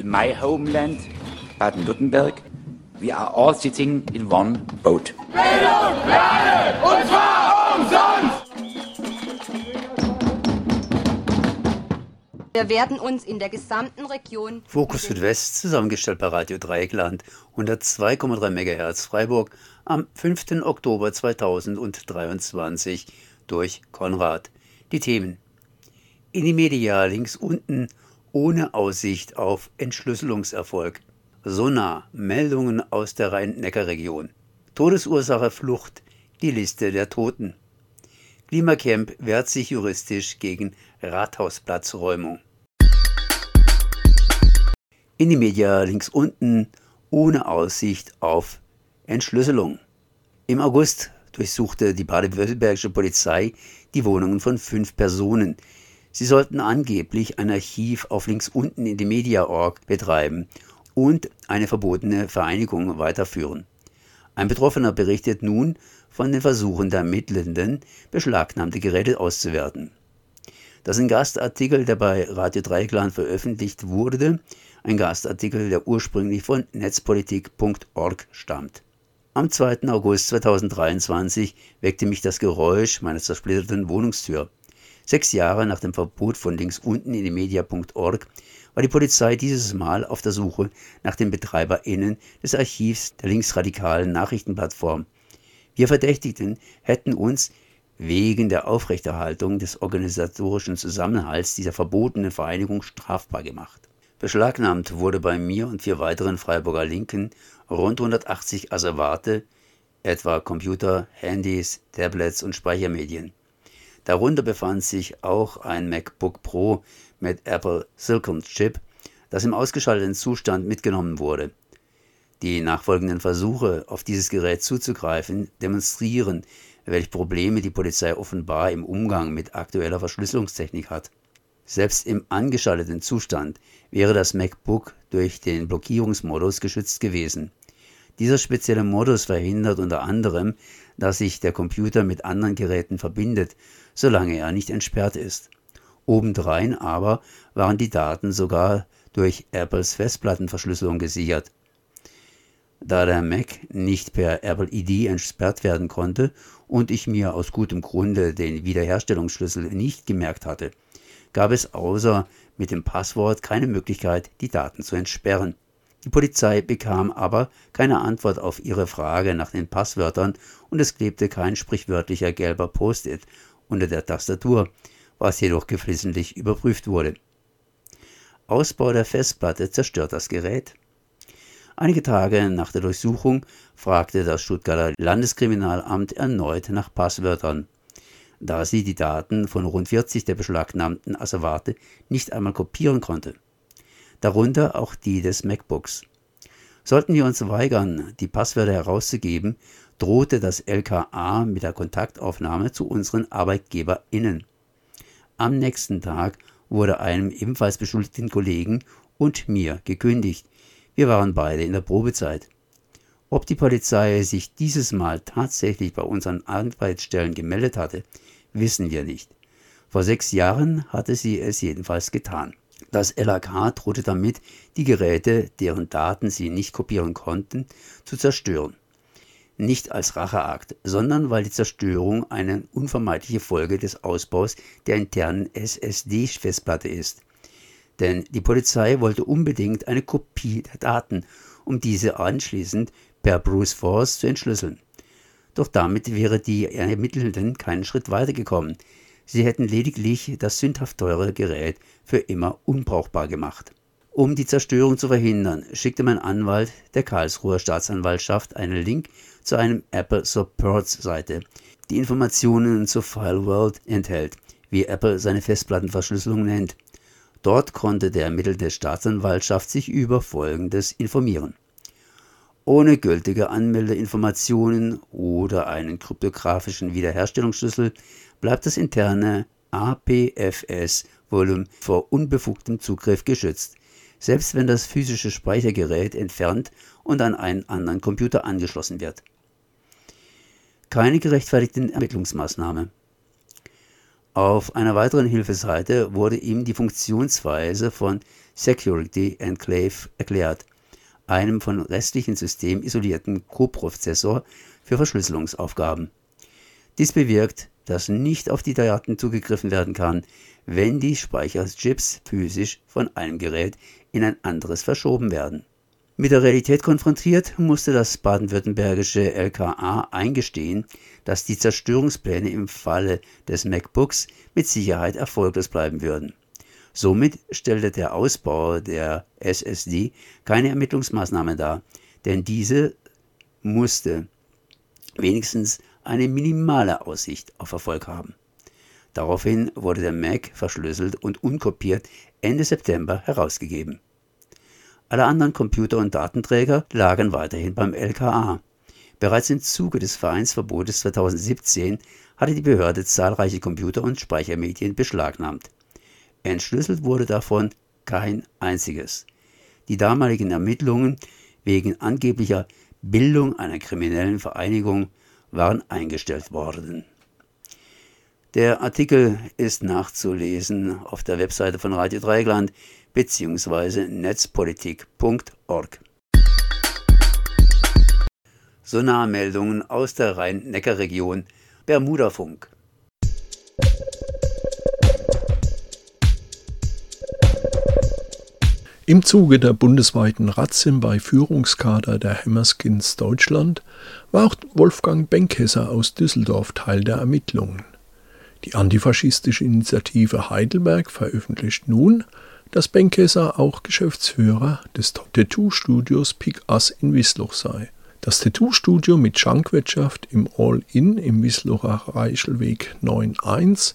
in my homeland, Baden-Württemberg, we are all sitting in one boat. Bildung, Lade, und zwar umsonst! Wir werden uns in der gesamten Region Fokus Südwest zusammengestellt bei Radio Dreieckland 102,3 MHz Freiburg am 5. Oktober 2023 durch Konrad. Die Themen. In die Media links unten ohne Aussicht auf Entschlüsselungserfolg. Sonar Meldungen aus der Rhein-Neckar-Region. Todesursache Flucht, die Liste der Toten. Klimacamp wehrt sich juristisch gegen Rathausplatzräumung. In die Media links unten ohne Aussicht auf Entschlüsselung. Im August durchsuchte die baden-württembergische Polizei die Wohnungen von fünf Personen. Sie sollten angeblich ein Archiv auf links unten in die Media.org betreiben und eine verbotene Vereinigung weiterführen. Ein Betroffener berichtet nun von den Versuchen der Ermittelnden, beschlagnahmte Geräte auszuwerten. Das ist ein Gastartikel, der bei Radio Dreikland veröffentlicht wurde, ein Gastartikel, der ursprünglich von netzpolitik.org stammt. Am 2. August 2023 weckte mich das Geräusch meiner zersplitterten Wohnungstür. Sechs Jahre nach dem Verbot von links unten in media.org war die Polizei dieses Mal auf der Suche nach den BetreiberInnen des Archivs der linksradikalen Nachrichtenplattform. Wir Verdächtigten hätten uns wegen der Aufrechterhaltung des organisatorischen Zusammenhalts dieser verbotenen Vereinigung strafbar gemacht. Beschlagnahmt wurde bei mir und vier weiteren Freiburger Linken rund 180 Asservate, etwa Computer, Handys, Tablets und Speichermedien. Darunter befand sich auch ein MacBook Pro mit Apple Silicon Chip, das im ausgeschalteten Zustand mitgenommen wurde. Die nachfolgenden Versuche, auf dieses Gerät zuzugreifen, demonstrieren, welche Probleme die Polizei offenbar im Umgang mit aktueller Verschlüsselungstechnik hat. Selbst im angeschalteten Zustand wäre das MacBook durch den Blockierungsmodus geschützt gewesen. Dieser spezielle Modus verhindert unter anderem, dass sich der Computer mit anderen Geräten verbindet, solange er nicht entsperrt ist. Obendrein aber waren die Daten sogar durch Apples Festplattenverschlüsselung gesichert. Da der Mac nicht per Apple ID entsperrt werden konnte und ich mir aus gutem Grunde den Wiederherstellungsschlüssel nicht gemerkt hatte, gab es außer mit dem Passwort keine Möglichkeit, die Daten zu entsperren. Die Polizei bekam aber keine Antwort auf ihre Frage nach den Passwörtern und es klebte kein sprichwörtlicher gelber Post-it unter der Tastatur, was jedoch geflissentlich überprüft wurde. Ausbau der Festplatte zerstört das Gerät. Einige Tage nach der Durchsuchung fragte das Stuttgarter Landeskriminalamt erneut nach Passwörtern, da sie die Daten von rund 40 der beschlagnahmten Asservate nicht einmal kopieren konnte. Darunter auch die des MacBooks. Sollten wir uns weigern, die Passwörter herauszugeben, drohte das LKA mit der Kontaktaufnahme zu unseren ArbeitgeberInnen. Am nächsten Tag wurde einem ebenfalls beschuldigten Kollegen und mir gekündigt, wir waren beide in der Probezeit. Ob die Polizei sich dieses Mal tatsächlich bei unseren Arbeitsstellen gemeldet hatte, wissen wir nicht. Vor sechs Jahren hatte sie es jedenfalls getan. Das LAK drohte damit, die Geräte, deren Daten sie nicht kopieren konnten, zu zerstören. Nicht als Racheakt, sondern weil die Zerstörung eine unvermeidliche Folge des Ausbaus der internen SSD-Festplatte ist denn die Polizei wollte unbedingt eine Kopie der Daten, um diese anschließend per Bruce Force zu entschlüsseln. Doch damit wäre die Ermittelnden keinen Schritt weitergekommen. Sie hätten lediglich das sündhaft teure Gerät für immer unbrauchbar gemacht. Um die Zerstörung zu verhindern, schickte mein Anwalt der Karlsruher Staatsanwaltschaft einen Link zu einem Apple Supports Seite, die Informationen zur File World enthält, wie Apple seine Festplattenverschlüsselung nennt. Dort konnte der ermittelte Staatsanwaltschaft sich über Folgendes informieren. Ohne gültige Anmeldeinformationen oder einen kryptografischen Wiederherstellungsschlüssel bleibt das interne APFS-Volumen vor unbefugtem Zugriff geschützt, selbst wenn das physische Speichergerät entfernt und an einen anderen Computer angeschlossen wird. Keine gerechtfertigten Ermittlungsmaßnahme. Auf einer weiteren Hilfeseite wurde ihm die Funktionsweise von Security Enclave erklärt, einem von restlichen Systemen isolierten Coprozessor für Verschlüsselungsaufgaben. Dies bewirkt, dass nicht auf die Daten zugegriffen werden kann, wenn die Speicherchips physisch von einem Gerät in ein anderes verschoben werden. Mit der Realität konfrontiert, musste das baden-württembergische LKA eingestehen, dass die Zerstörungspläne im Falle des MacBooks mit Sicherheit erfolglos bleiben würden. Somit stellte der Ausbau der SSD keine Ermittlungsmaßnahme dar, denn diese musste wenigstens eine minimale Aussicht auf Erfolg haben. Daraufhin wurde der Mac verschlüsselt und unkopiert Ende September herausgegeben. Alle anderen Computer und Datenträger lagen weiterhin beim LKA. Bereits im Zuge des Vereinsverbotes 2017 hatte die Behörde zahlreiche Computer und Speichermedien beschlagnahmt. Entschlüsselt wurde davon kein einziges. Die damaligen Ermittlungen wegen angeblicher Bildung einer kriminellen Vereinigung waren eingestellt worden. Der Artikel ist nachzulesen auf der Webseite von Radio Dreigland bzw. netzpolitik.org. Sonarmeldungen aus der Rhein-Neckar-Region Bermudafunk. Im Zuge der bundesweiten Razzien bei Führungskader der Hammerskins Deutschland war auch Wolfgang Benkesser aus Düsseldorf Teil der Ermittlungen. Die antifaschistische Initiative Heidelberg veröffentlicht nun, dass Benkesser auch Geschäftsführer des Tattoo-Studios Pick Ass in Wiesloch sei. Das Tattoo-Studio mit Schankwirtschaft im All-In im Wieslocher Reichelweg 9.1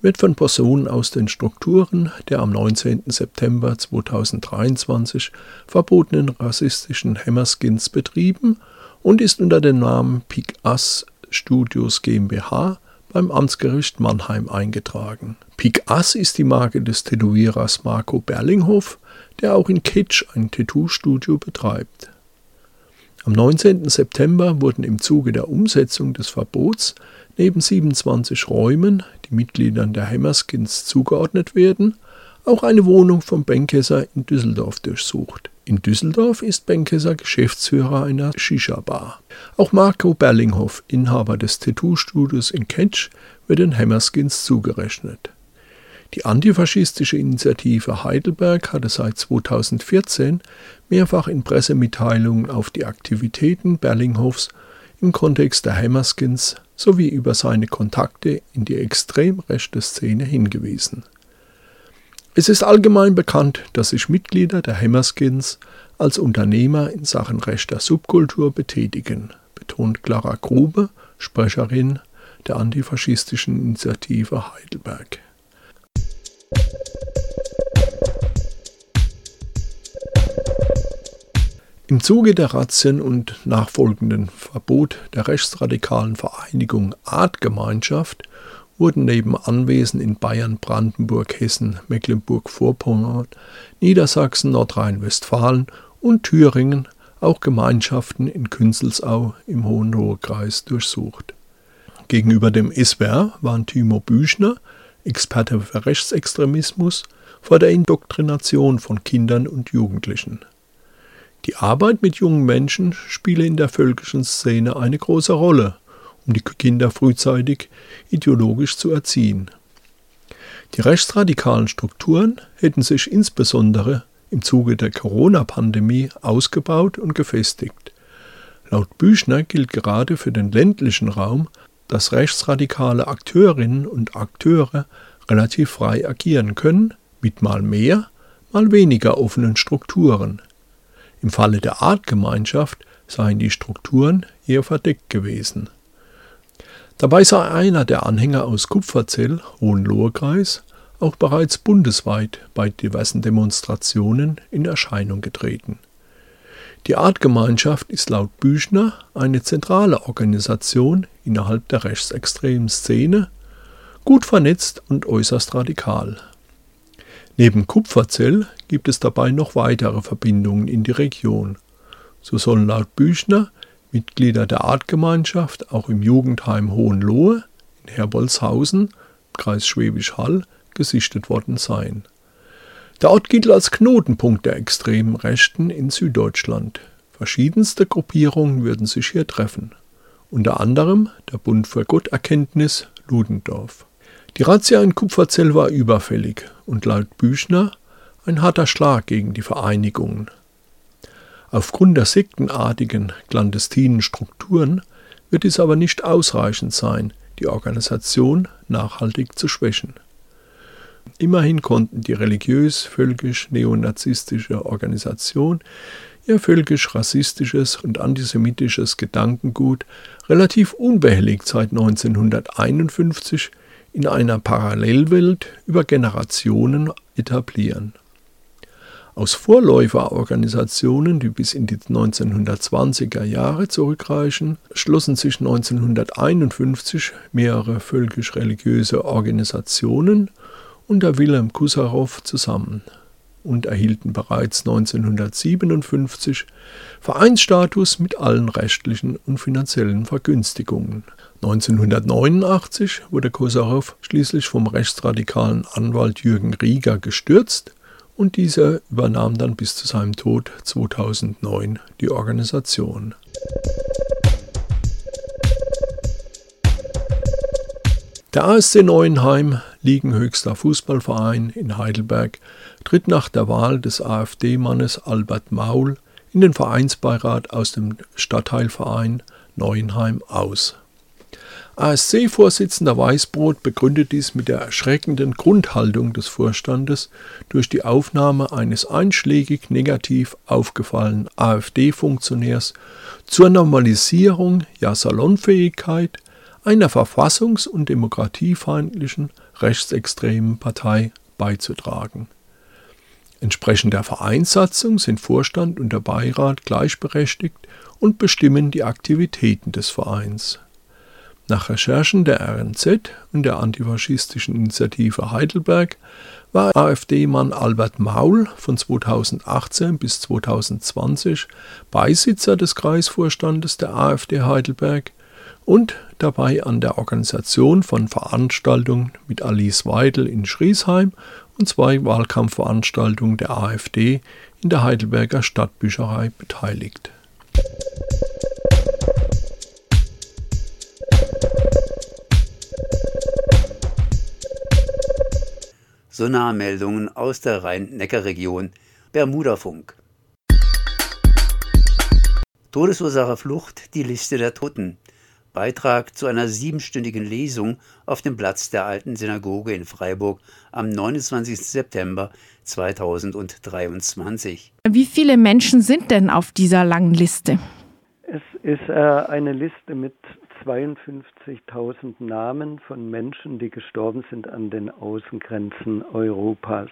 wird von Personen aus den Strukturen der am 19. September 2023 verbotenen rassistischen Hammerskins betrieben und ist unter dem Namen Pick Ass Studios GmbH beim Amtsgericht Mannheim eingetragen. Pik Ass ist die Marke des Tätowierers Marco Berlinghoff, der auch in Kitsch ein Tattoo-Studio betreibt. Am 19. September wurden im Zuge der Umsetzung des Verbots neben 27 Räumen, die Mitgliedern der Hammerskins zugeordnet werden, auch eine Wohnung von Benkesser in Düsseldorf durchsucht. In Düsseldorf ist Benkesser Geschäftsführer einer Shisha-Bar. Auch Marco Berlinghoff, Inhaber des Tattoo-Studios in Ketsch, wird den Hammerskins zugerechnet. Die antifaschistische Initiative Heidelberg hatte seit 2014 mehrfach in Pressemitteilungen auf die Aktivitäten Berlinghoffs im Kontext der Hammerskins sowie über seine Kontakte in die extrem rechte Szene hingewiesen. Es ist allgemein bekannt, dass sich Mitglieder der Hammerskins als Unternehmer in Sachen rechter Subkultur betätigen, betont Clara Grube, Sprecherin der antifaschistischen Initiative Heidelberg. Im Zuge der Razzien und nachfolgenden Verbot der rechtsradikalen Vereinigung Artgemeinschaft wurden neben Anwesen in Bayern, Brandenburg, Hessen, Mecklenburg-Vorpommern, Niedersachsen, Nordrhein-Westfalen und Thüringen auch Gemeinschaften in Künzelsau im Hohenlohe-Kreis durchsucht. Gegenüber dem SWR waren Timo Büchner, Experte für Rechtsextremismus, vor der Indoktrination von Kindern und Jugendlichen. Die Arbeit mit jungen Menschen spiele in der völkischen Szene eine große Rolle um die Kinder frühzeitig ideologisch zu erziehen. Die rechtsradikalen Strukturen hätten sich insbesondere im Zuge der Corona-Pandemie ausgebaut und gefestigt. Laut Büchner gilt gerade für den ländlichen Raum, dass rechtsradikale Akteurinnen und Akteure relativ frei agieren können, mit mal mehr, mal weniger offenen Strukturen. Im Falle der Artgemeinschaft seien die Strukturen eher verdeckt gewesen. Dabei sei einer der Anhänger aus Kupferzell, Hohenlohe-Kreis, auch bereits bundesweit bei diversen Demonstrationen in Erscheinung getreten. Die Artgemeinschaft ist laut Büchner eine zentrale Organisation innerhalb der rechtsextremen Szene, gut vernetzt und äußerst radikal. Neben Kupferzell gibt es dabei noch weitere Verbindungen in die Region. So sollen laut Büchner Mitglieder der Artgemeinschaft auch im Jugendheim Hohenlohe in Herbolzhausen Hauptkreis Schwäbisch Hall gesichtet worden seien. Der Ort gilt als Knotenpunkt der extremen Rechten in Süddeutschland. Verschiedenste Gruppierungen würden sich hier treffen. Unter anderem der Bund für Gotterkenntnis Ludendorff. Die Razzia in Kupferzell war überfällig und laut Büchner ein harter Schlag gegen die Vereinigungen. Aufgrund der sektenartigen clandestinen Strukturen wird dies aber nicht ausreichend sein, die Organisation nachhaltig zu schwächen. Immerhin konnten die religiös-völkisch-neonazistische Organisation ihr völkisch-rassistisches und antisemitisches Gedankengut relativ unbehelligt seit 1951 in einer Parallelwelt über Generationen etablieren. Aus Vorläuferorganisationen, die bis in die 1920er Jahre zurückreichen, schlossen sich 1951 mehrere völkisch-religiöse Organisationen unter Wilhelm Kusarow zusammen und erhielten bereits 1957 Vereinsstatus mit allen rechtlichen und finanziellen Vergünstigungen. 1989 wurde Kosarow schließlich vom rechtsradikalen Anwalt Jürgen Rieger gestürzt und dieser übernahm dann bis zu seinem Tod 2009 die Organisation. Der ASC Neuenheim, Liegenhöchster Fußballverein in Heidelberg, tritt nach der Wahl des AfD-Mannes Albert Maul in den Vereinsbeirat aus dem Stadtteilverein Neuenheim aus. ASC-Vorsitzender Weißbrot begründet dies mit der erschreckenden Grundhaltung des Vorstandes durch die Aufnahme eines einschlägig negativ aufgefallenen AfD-Funktionärs zur Normalisierung, ja Salonfähigkeit einer verfassungs- und demokratiefeindlichen rechtsextremen Partei beizutragen. Entsprechend der Vereinssatzung sind Vorstand und der Beirat gleichberechtigt und bestimmen die Aktivitäten des Vereins. Nach Recherchen der RNZ und der antifaschistischen Initiative Heidelberg war AfD-Mann Albert Maul von 2018 bis 2020 Beisitzer des Kreisvorstandes der AfD Heidelberg und dabei an der Organisation von Veranstaltungen mit Alice Weidel in Schriesheim und zwei Wahlkampfveranstaltungen der AfD in der Heidelberger Stadtbücherei beteiligt. Sonarmeldungen aus der Rhein-Neckar-Region Bermudafunk. Todesursache Flucht, die Liste der Toten. Beitrag zu einer siebenstündigen Lesung auf dem Platz der Alten Synagoge in Freiburg am 29. September 2023. Wie viele Menschen sind denn auf dieser langen Liste? Es ist äh, eine Liste mit 52.000 Namen von Menschen, die gestorben sind an den Außengrenzen Europas.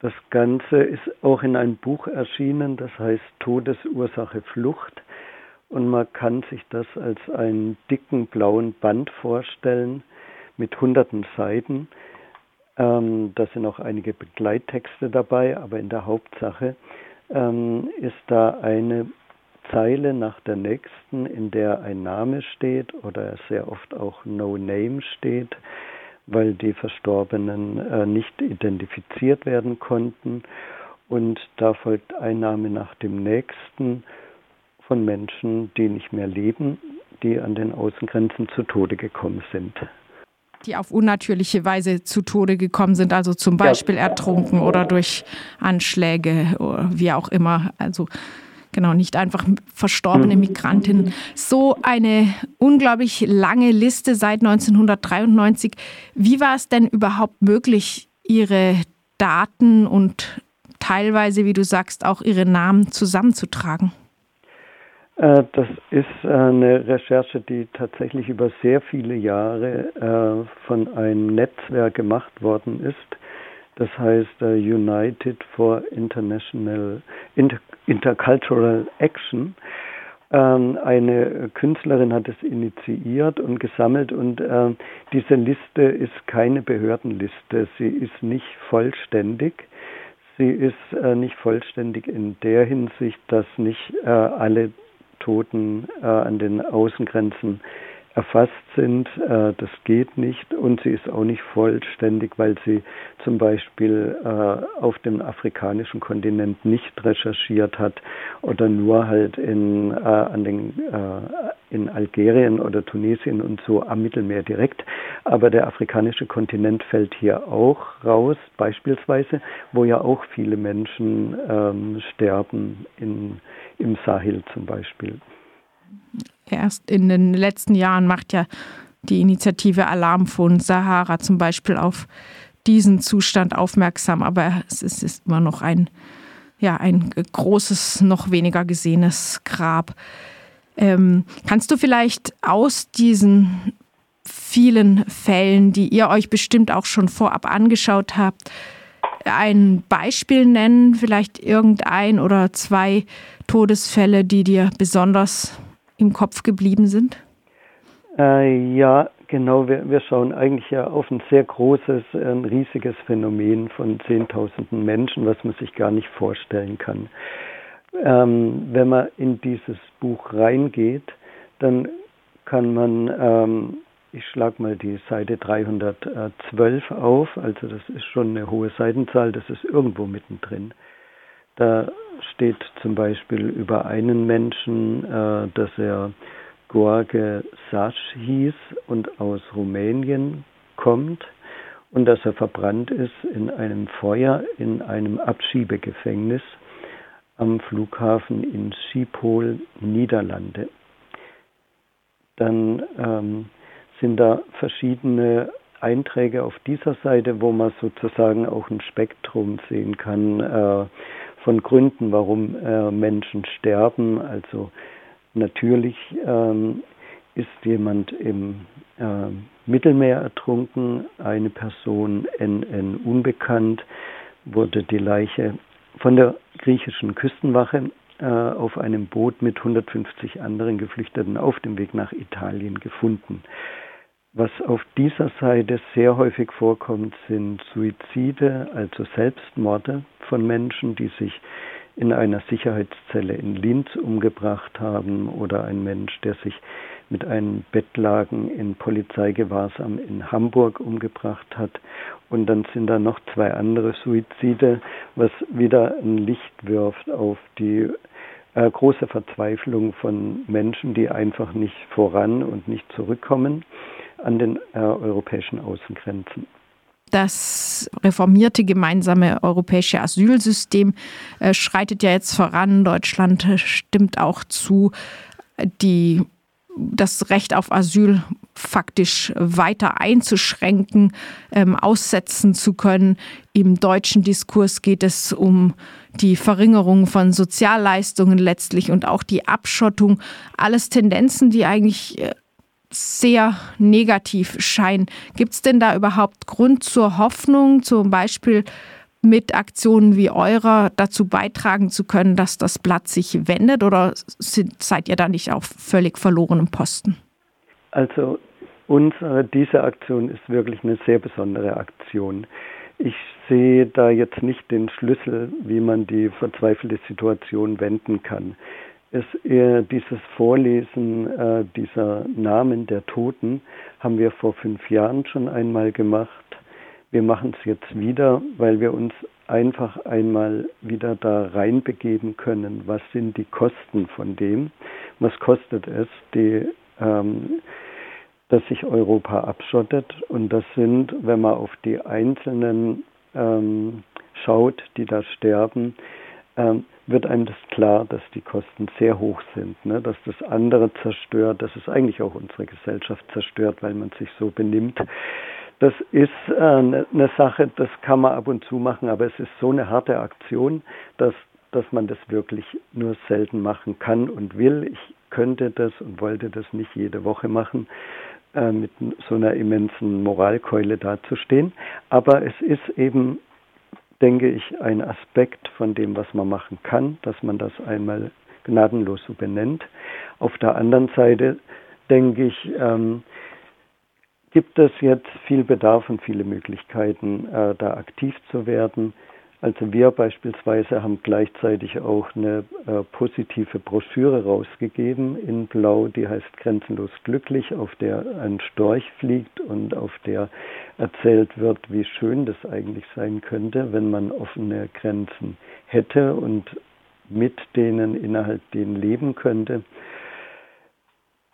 Das Ganze ist auch in einem Buch erschienen, das heißt Todesursache Flucht. Und man kann sich das als einen dicken blauen Band vorstellen mit hunderten Seiten. Ähm, da sind auch einige Begleittexte dabei, aber in der Hauptsache ähm, ist da eine Zeile nach der nächsten, in der ein Name steht oder sehr oft auch No Name steht, weil die Verstorbenen äh, nicht identifiziert werden konnten. Und da folgt ein Name nach dem nächsten von Menschen, die nicht mehr leben, die an den Außengrenzen zu Tode gekommen sind. Die auf unnatürliche Weise zu Tode gekommen sind, also zum Beispiel ja. ertrunken oder durch Anschläge oder wie auch immer. Also genau, nicht einfach verstorbene mhm. Migrantinnen. So eine unglaublich lange Liste seit 1993. Wie war es denn überhaupt möglich, Ihre Daten und teilweise, wie du sagst, auch Ihre Namen zusammenzutragen? Äh, das ist äh, eine Recherche, die tatsächlich über sehr viele Jahre äh, von einem Netzwerk gemacht worden ist. Das heißt United for International Inter Intercultural Action. Ähm, eine Künstlerin hat es initiiert und gesammelt und diese Liste ist keine Behördenliste. Sie ist nicht vollständig. Sie ist nicht vollständig in der Hinsicht, dass nicht alle Toten äh, an den Außengrenzen erfasst sind. Äh, das geht nicht und sie ist auch nicht vollständig, weil sie zum Beispiel äh, auf dem afrikanischen Kontinent nicht recherchiert hat oder nur halt in, äh, an den, in Algerien oder Tunesien und so am Mittelmeer direkt. Aber der afrikanische Kontinent fällt hier auch raus, beispielsweise, wo ja auch viele Menschen ähm, sterben, in, im Sahel zum Beispiel erst in den letzten Jahren macht ja die Initiative Alarmfond Sahara zum Beispiel auf diesen Zustand aufmerksam, aber es ist, ist immer noch ein, ja, ein großes, noch weniger gesehenes Grab. Ähm, kannst du vielleicht aus diesen vielen Fällen, die ihr euch bestimmt auch schon vorab angeschaut habt, ein Beispiel nennen, vielleicht irgendein oder zwei Todesfälle, die dir besonders im Kopf geblieben sind? Äh, ja, genau. Wir, wir schauen eigentlich ja auf ein sehr großes, ein riesiges Phänomen von Zehntausenden Menschen, was man sich gar nicht vorstellen kann. Ähm, wenn man in dieses Buch reingeht, dann kann man, ähm, ich schlage mal die Seite 312 auf, also das ist schon eine hohe Seitenzahl, das ist irgendwo mittendrin. Da steht zum Beispiel über einen Menschen, äh, dass er Gorge Sasch hieß und aus Rumänien kommt und dass er verbrannt ist in einem Feuer in einem Abschiebegefängnis am Flughafen in Schiphol, Niederlande. Dann ähm, sind da verschiedene Einträge auf dieser Seite, wo man sozusagen auch ein Spektrum sehen kann. Äh, von Gründen, warum äh, Menschen sterben. Also natürlich ähm, ist jemand im äh, Mittelmeer ertrunken, eine Person NN unbekannt, wurde die Leiche von der griechischen Küstenwache äh, auf einem Boot mit 150 anderen Geflüchteten auf dem Weg nach Italien gefunden. Was auf dieser Seite sehr häufig vorkommt, sind Suizide, also Selbstmorde von Menschen, die sich in einer Sicherheitszelle in Linz umgebracht haben oder ein Mensch, der sich mit einem Bettlagen in Polizeigewahrsam in Hamburg umgebracht hat. Und dann sind da noch zwei andere Suizide, was wieder ein Licht wirft auf die äh, große Verzweiflung von Menschen, die einfach nicht voran und nicht zurückkommen an den äh, europäischen Außengrenzen. Das reformierte gemeinsame europäische Asylsystem äh, schreitet ja jetzt voran. Deutschland stimmt auch zu, die das Recht auf Asyl faktisch weiter einzuschränken, ähm, aussetzen zu können. Im deutschen Diskurs geht es um die Verringerung von Sozialleistungen letztlich und auch die Abschottung. Alles Tendenzen, die eigentlich äh, sehr negativ scheinen. Gibt es denn da überhaupt Grund zur Hoffnung, zum Beispiel mit Aktionen wie eurer dazu beitragen zu können, dass das Blatt sich wendet oder sind, seid ihr da nicht auf völlig verlorenem Posten? Also unsere, diese Aktion ist wirklich eine sehr besondere Aktion. Ich sehe da jetzt nicht den Schlüssel, wie man die verzweifelte Situation wenden kann ist eher dieses Vorlesen äh, dieser Namen der Toten haben wir vor fünf Jahren schon einmal gemacht. Wir machen es jetzt wieder, weil wir uns einfach einmal wieder da reinbegeben können. Was sind die Kosten von dem? Was kostet es, die, ähm, dass sich Europa abschottet? Und das sind, wenn man auf die Einzelnen ähm, schaut, die da sterben, ähm, wird einem das klar, dass die Kosten sehr hoch sind, ne? dass das andere zerstört, dass es eigentlich auch unsere Gesellschaft zerstört, weil man sich so benimmt. Das ist äh, eine ne Sache, das kann man ab und zu machen, aber es ist so eine harte Aktion, dass, dass man das wirklich nur selten machen kann und will. Ich könnte das und wollte das nicht jede Woche machen, äh, mit so einer immensen Moralkeule dazustehen. Aber es ist eben denke ich, ein Aspekt von dem, was man machen kann, dass man das einmal gnadenlos so benennt. Auf der anderen Seite denke ich, ähm, gibt es jetzt viel Bedarf und viele Möglichkeiten, äh, da aktiv zu werden. Also wir beispielsweise haben gleichzeitig auch eine äh, positive Broschüre rausgegeben in Blau, die heißt Grenzenlos glücklich, auf der ein Storch fliegt und auf der erzählt wird, wie schön das eigentlich sein könnte, wenn man offene Grenzen hätte und mit denen innerhalb denen leben könnte.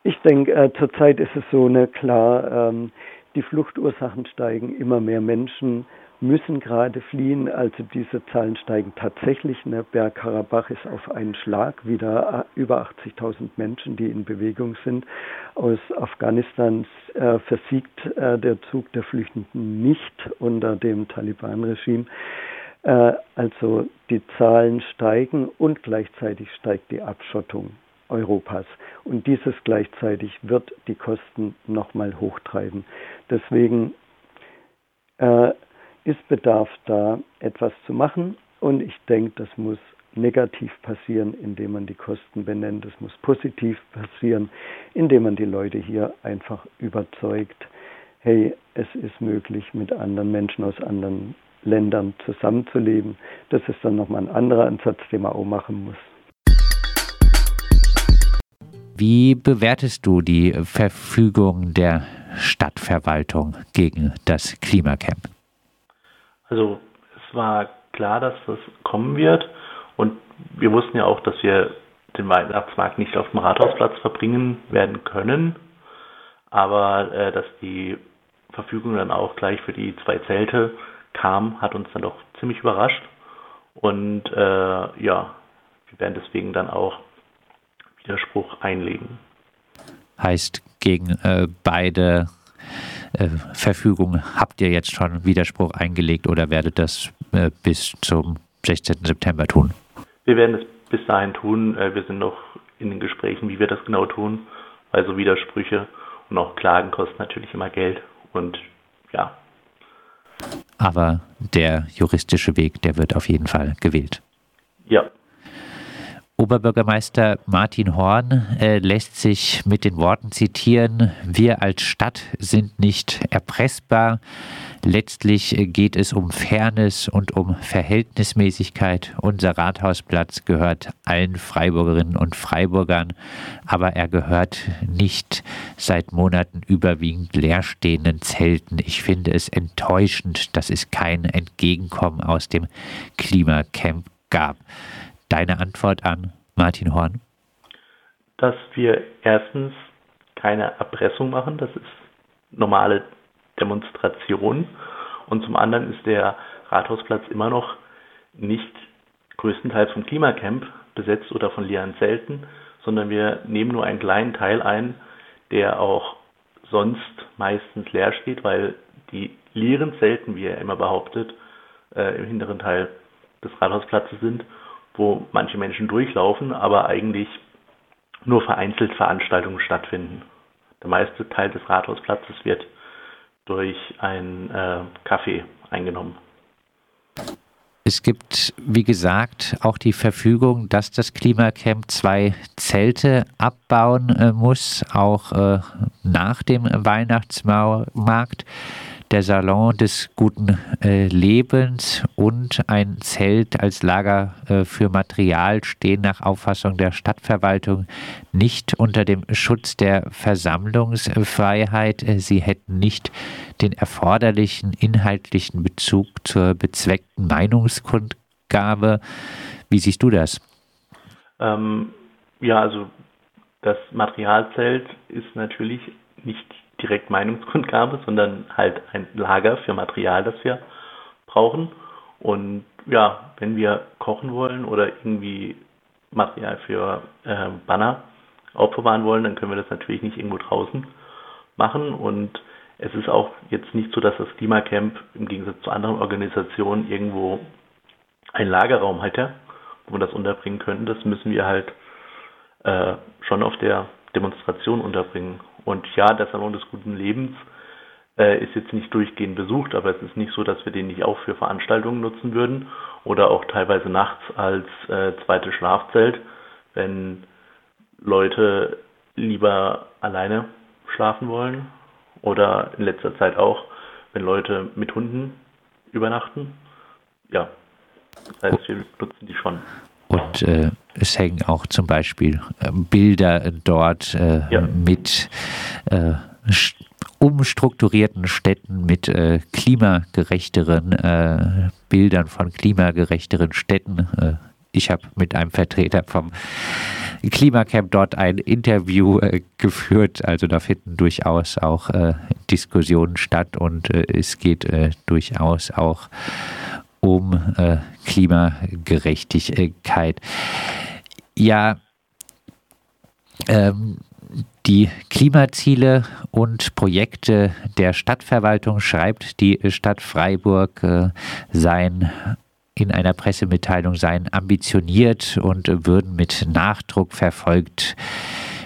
Ich denke, äh, zurzeit ist es so, ne, klar, ähm, die Fluchtursachen steigen, immer mehr Menschen müssen gerade fliehen. Also diese Zahlen steigen tatsächlich. Ne? Bergkarabach ist auf einen Schlag wieder äh, über 80.000 Menschen, die in Bewegung sind. Aus Afghanistan äh, versiegt äh, der Zug der Flüchtenden nicht unter dem Taliban-Regime. Äh, also die Zahlen steigen und gleichzeitig steigt die Abschottung Europas. Und dieses gleichzeitig wird die Kosten nochmal hochtreiben. Deswegen äh, ist Bedarf da, etwas zu machen. Und ich denke, das muss negativ passieren, indem man die Kosten benennt. Es muss positiv passieren, indem man die Leute hier einfach überzeugt, hey, es ist möglich, mit anderen Menschen aus anderen Ländern zusammenzuleben. Das ist dann nochmal ein anderer Ansatz, den man auch machen muss. Wie bewertest du die Verfügung der Stadtverwaltung gegen das Klimacamp? Also es war klar, dass das kommen wird. Und wir wussten ja auch, dass wir den Weihnachtsmarkt nicht auf dem Rathausplatz verbringen werden können, aber äh, dass die Verfügung dann auch gleich für die zwei Zelte kam, hat uns dann doch ziemlich überrascht. Und äh, ja, wir werden deswegen dann auch Widerspruch einlegen. Heißt, gegen äh, beide äh, Verfügungen habt ihr jetzt schon Widerspruch eingelegt oder werdet das äh, bis zum 16. September tun? Wir werden es bis dahin tun. Äh, wir sind noch in den Gesprächen, wie wir das genau tun, weil so Widersprüche und auch Klagen kosten natürlich immer Geld und ja. Aber der juristische Weg, der wird auf jeden Fall gewählt. Ja. Oberbürgermeister Martin Horn äh, lässt sich mit den Worten zitieren, wir als Stadt sind nicht erpressbar. Letztlich geht es um Fairness und um Verhältnismäßigkeit. Unser Rathausplatz gehört allen Freiburgerinnen und Freiburgern, aber er gehört nicht seit Monaten überwiegend leerstehenden Zelten. Ich finde es enttäuschend, dass es kein Entgegenkommen aus dem Klimacamp gab deine Antwort an Martin Horn? Dass wir erstens keine Erpressung machen, das ist normale Demonstration. Und zum anderen ist der Rathausplatz immer noch nicht größtenteils vom Klimacamp besetzt oder von leeren Zelten, sondern wir nehmen nur einen kleinen Teil ein, der auch sonst meistens leer steht, weil die leeren Zelten, wie er immer behauptet, äh, im hinteren Teil des Rathausplatzes sind wo manche Menschen durchlaufen, aber eigentlich nur vereinzelt Veranstaltungen stattfinden. Der meiste Teil des Rathausplatzes wird durch ein äh, Café eingenommen. Es gibt, wie gesagt, auch die Verfügung, dass das Klimacamp zwei Zelte abbauen äh, muss, auch äh, nach dem Weihnachtsmarkt der Salon des guten äh, Lebens und ein Zelt als Lager äh, für Material stehen nach Auffassung der Stadtverwaltung nicht unter dem Schutz der Versammlungsfreiheit. Äh, sie hätten nicht den erforderlichen inhaltlichen Bezug zur bezweckten Meinungskundgabe. Wie siehst du das? Ähm, ja, also das Materialzelt ist natürlich nicht direkt Meinungskundgabe, sondern halt ein Lager für Material, das wir brauchen. Und ja, wenn wir kochen wollen oder irgendwie Material für äh, Banner aufbewahren wollen, dann können wir das natürlich nicht irgendwo draußen machen. Und es ist auch jetzt nicht so, dass das Klimacamp im Gegensatz zu anderen Organisationen irgendwo einen Lagerraum hätte, wo wir das unterbringen können. Das müssen wir halt äh, schon auf der Demonstration unterbringen. Und ja, der Salon des guten Lebens äh, ist jetzt nicht durchgehend besucht, aber es ist nicht so, dass wir den nicht auch für Veranstaltungen nutzen würden oder auch teilweise nachts als äh, zweites Schlafzelt, wenn Leute lieber alleine schlafen wollen oder in letzter Zeit auch, wenn Leute mit Hunden übernachten. Ja, Das heißt, wir nutzen die schon. Und äh, es hängen auch zum Beispiel äh, Bilder dort äh, ja. mit äh, umstrukturierten Städten, mit äh, klimagerechteren äh, Bildern von klimagerechteren Städten. ich habe mit einem Vertreter vom Klimacamp dort ein Interview äh, geführt. Also da finden durchaus auch äh, Diskussionen statt und äh, es geht durchaus auch um Klimagerechtigkeit. Ja, ähm, die Klimaziele und Projekte der Stadtverwaltung schreibt die Stadt Freiburg äh, seien in einer Pressemitteilung seien ambitioniert und würden mit Nachdruck verfolgt,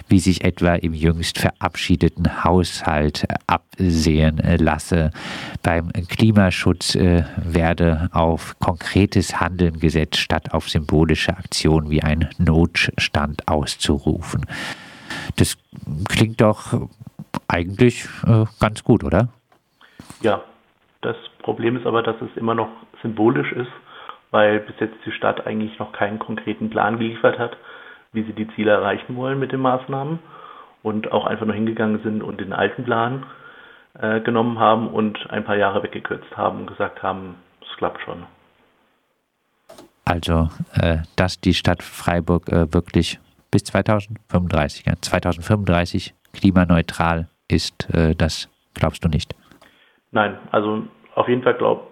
wie sich etwa im jüngst verabschiedeten Haushalt absehen lasse. Beim Klimaschutz äh, werde auf konkretes Handeln gesetzt, statt auf symbolische Aktionen wie ein Notstand auszurufen. Das klingt doch eigentlich äh, ganz gut, oder? Ja, das Problem ist aber, dass es immer noch symbolisch ist weil bis jetzt die Stadt eigentlich noch keinen konkreten Plan geliefert hat, wie sie die Ziele erreichen wollen mit den Maßnahmen und auch einfach nur hingegangen sind und den alten Plan äh, genommen haben und ein paar Jahre weggekürzt haben und gesagt haben, es klappt schon. Also, äh, dass die Stadt Freiburg äh, wirklich bis 2035, 2035 klimaneutral ist, äh, das glaubst du nicht? Nein, also auf jeden Fall glaube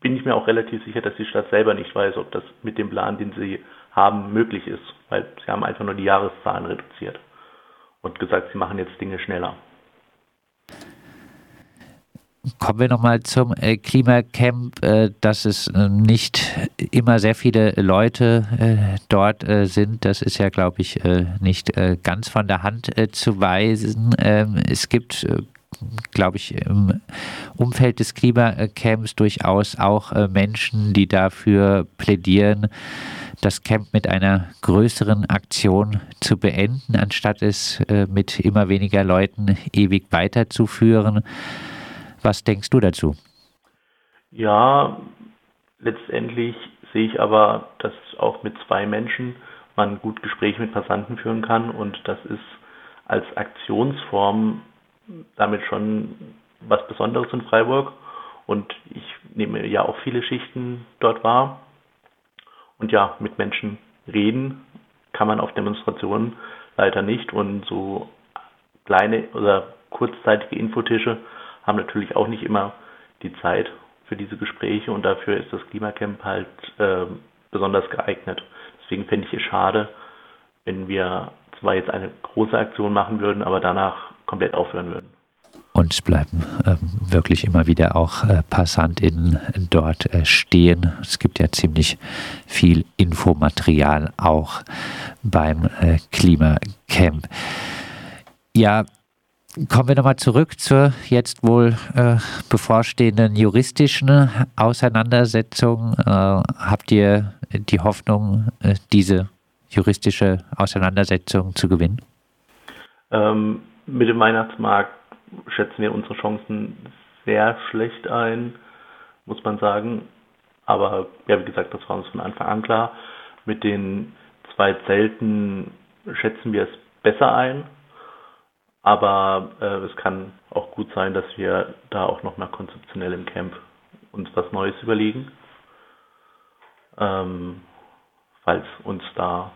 bin ich mir auch relativ sicher, dass die Stadt selber nicht weiß, ob das mit dem Plan, den sie haben, möglich ist, weil sie haben einfach nur die Jahreszahlen reduziert und gesagt, sie machen jetzt Dinge schneller. Kommen wir nochmal zum äh, Klimacamp, äh, dass es äh, nicht immer sehr viele Leute dort sind. Das ist ja, glaube ich, nicht ganz von der Hand zu weisen. Ähm, es gibt glaube ich, im Umfeld des Klimacamps durchaus auch Menschen, die dafür plädieren, das Camp mit einer größeren Aktion zu beenden, anstatt es äh, mit immer weniger Leuten ewig weiterzuführen. Was denkst du dazu? Ja, letztendlich sehe ich aber, dass auch mit zwei Menschen man gut Gespräche mit Passanten führen kann und das ist als Aktionsform damit schon was Besonderes in Freiburg und ich nehme ja auch viele Schichten dort wahr. Und ja, mit Menschen reden kann man auf Demonstrationen leider nicht und so kleine oder kurzzeitige Infotische haben natürlich auch nicht immer die Zeit für diese Gespräche und dafür ist das Klimacamp halt äh, besonders geeignet. Deswegen fände ich es schade, wenn wir zwar jetzt eine große Aktion machen würden, aber danach komplett aufhören würden. Und bleiben äh, wirklich immer wieder auch äh, PassantInnen dort äh, stehen. Es gibt ja ziemlich viel Infomaterial auch beim äh, Klimacamp. Ja, Kommen wir nochmal zurück zur jetzt wohl äh, bevorstehenden juristischen Auseinandersetzung. Äh, habt ihr die Hoffnung, äh, diese juristische Auseinandersetzung zu gewinnen? Ähm, mit dem Weihnachtsmarkt schätzen wir unsere Chancen sehr schlecht ein, muss man sagen. Aber ja, wie gesagt, das war uns von Anfang an klar. Mit den zwei Zelten schätzen wir es besser ein. Aber äh, es kann auch gut sein, dass wir da auch nochmal konzeptionell im Camp uns was Neues überlegen. Ähm, falls uns da,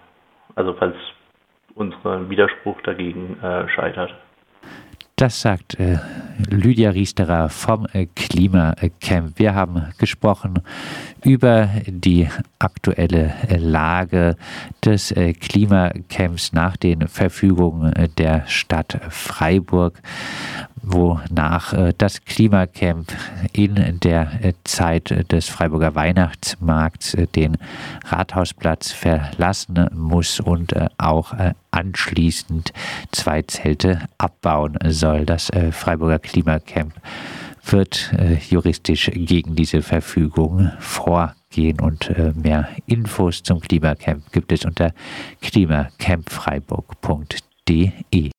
also falls unser Widerspruch dagegen äh, scheitert. Das sagt äh, Lydia Riesterer vom äh, Klimacamp. Wir haben gesprochen über die aktuelle äh, Lage des äh, Klimacamps nach den Verfügungen äh, der Stadt Freiburg wonach das Klimacamp in der Zeit des Freiburger Weihnachtsmarkts den Rathausplatz verlassen muss und auch anschließend zwei Zelte abbauen soll. Das Freiburger Klimacamp wird juristisch gegen diese Verfügung vorgehen und mehr Infos zum Klimacamp gibt es unter klimacampfreiburg.de.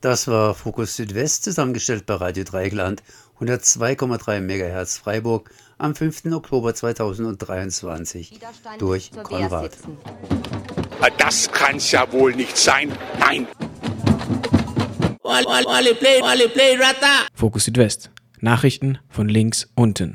Das war Fokus Südwest, zusammengestellt bei Radio Dreigland 102,3 MHz Freiburg am 5. Oktober 2023 durch Konrad. Das kann's ja wohl nicht sein. Nein. Fokus Südwest. Nachrichten von links unten.